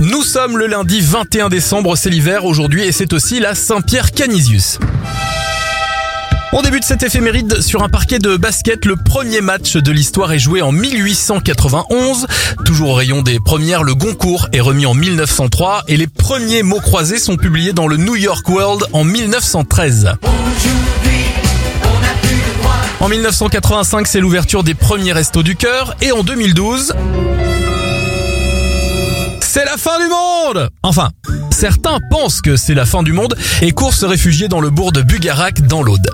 Nous sommes le lundi 21 décembre, c'est l'hiver aujourd'hui et c'est aussi la Saint-Pierre Canisius. On débute cette éphéméride sur un parquet de basket. Le premier match de l'histoire est joué en 1891. Toujours au rayon des premières, le Goncourt est remis en 1903 et les premiers mots croisés sont publiés dans le New York World en 1913. En 1985, c'est l'ouverture des premiers restos du cœur et en 2012, c'est la fin du monde Enfin, certains pensent que c'est la fin du monde et courent se réfugier dans le bourg de Bugarak dans l'Aude.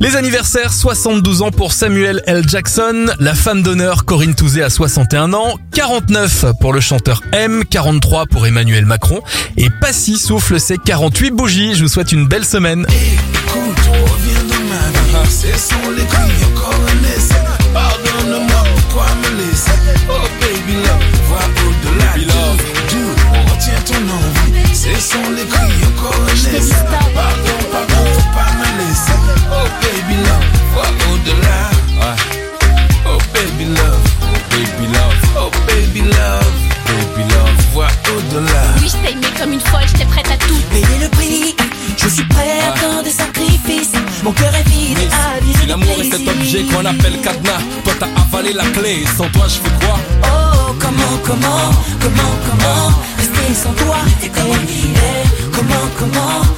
Les anniversaires, 72 ans pour Samuel L. Jackson, la femme d'honneur Corinne Touzé à 61 ans, 49 pour le chanteur M, 43 pour Emmanuel Macron et Passy souffle ses 48 bougies. Je vous souhaite une belle semaine. Oui, je t'ai aimé comme une folle, j'étais prête à tout. Payer le prix, je suis prêt à tant de sacrifices. Mon cœur est vide avide Si l'amour est cet objet qu'on appelle cadenas, toi t'as avalé la clé, sans toi je fais quoi? Oh, comment, comment, comment, comment Rester sans toi, t'es comme il est. Comment, comment